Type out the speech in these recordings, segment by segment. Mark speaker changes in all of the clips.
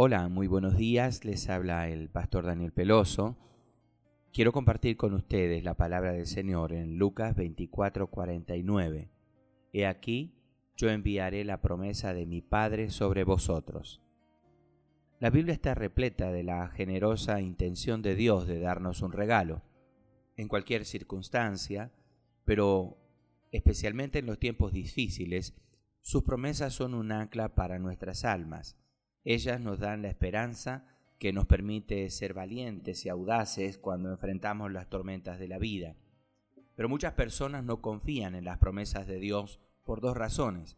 Speaker 1: Hola, muy buenos días. Les habla el pastor Daniel Peloso. Quiero compartir con ustedes la palabra del Señor en Lucas 24:49. He aquí, yo enviaré la promesa de mi Padre sobre vosotros. La Biblia está repleta de la generosa intención de Dios de darnos un regalo, en cualquier circunstancia, pero especialmente en los tiempos difíciles, sus promesas son un ancla para nuestras almas ellas nos dan la esperanza que nos permite ser valientes y audaces cuando enfrentamos las tormentas de la vida. Pero muchas personas no confían en las promesas de Dios por dos razones.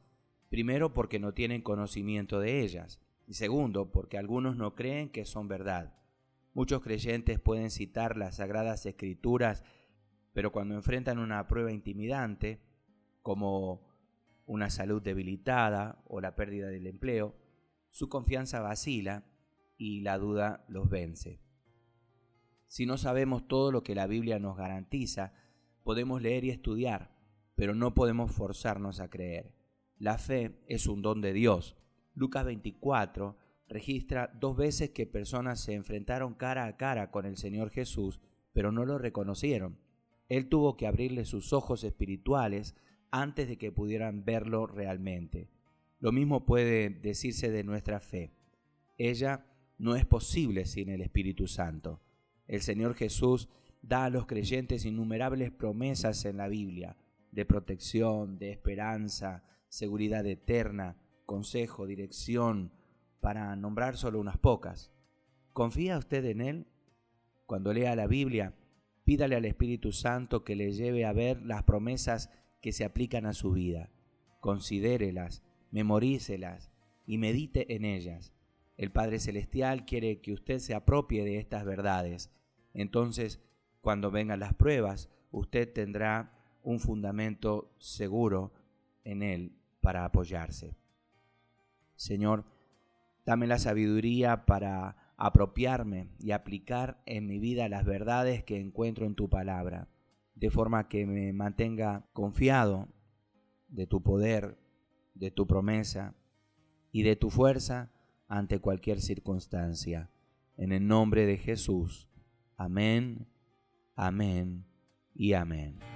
Speaker 1: Primero, porque no tienen conocimiento de ellas. Y segundo, porque algunos no creen que son verdad. Muchos creyentes pueden citar las sagradas escrituras, pero cuando enfrentan una prueba intimidante, como una salud debilitada o la pérdida del empleo, su confianza vacila y la duda los vence. Si no sabemos todo lo que la Biblia nos garantiza, podemos leer y estudiar, pero no podemos forzarnos a creer. La fe es un don de Dios. Lucas 24 registra dos veces que personas se enfrentaron cara a cara con el Señor Jesús, pero no lo reconocieron. Él tuvo que abrirle sus ojos espirituales antes de que pudieran verlo realmente. Lo mismo puede decirse de nuestra fe. Ella no es posible sin el Espíritu Santo. El Señor Jesús da a los creyentes innumerables promesas en la Biblia, de protección, de esperanza, seguridad eterna, consejo, dirección, para nombrar solo unas pocas. ¿Confía usted en Él? Cuando lea la Biblia, pídale al Espíritu Santo que le lleve a ver las promesas que se aplican a su vida. Considérelas memorícelas y medite en ellas. El Padre Celestial quiere que usted se apropie de estas verdades. Entonces, cuando vengan las pruebas, usted tendrá un fundamento seguro en Él para apoyarse. Señor, dame la sabiduría para apropiarme y aplicar en mi vida las verdades que encuentro en tu palabra, de forma que me mantenga confiado de tu poder de tu promesa y de tu fuerza ante cualquier circunstancia. En el nombre de Jesús. Amén, amén y amén.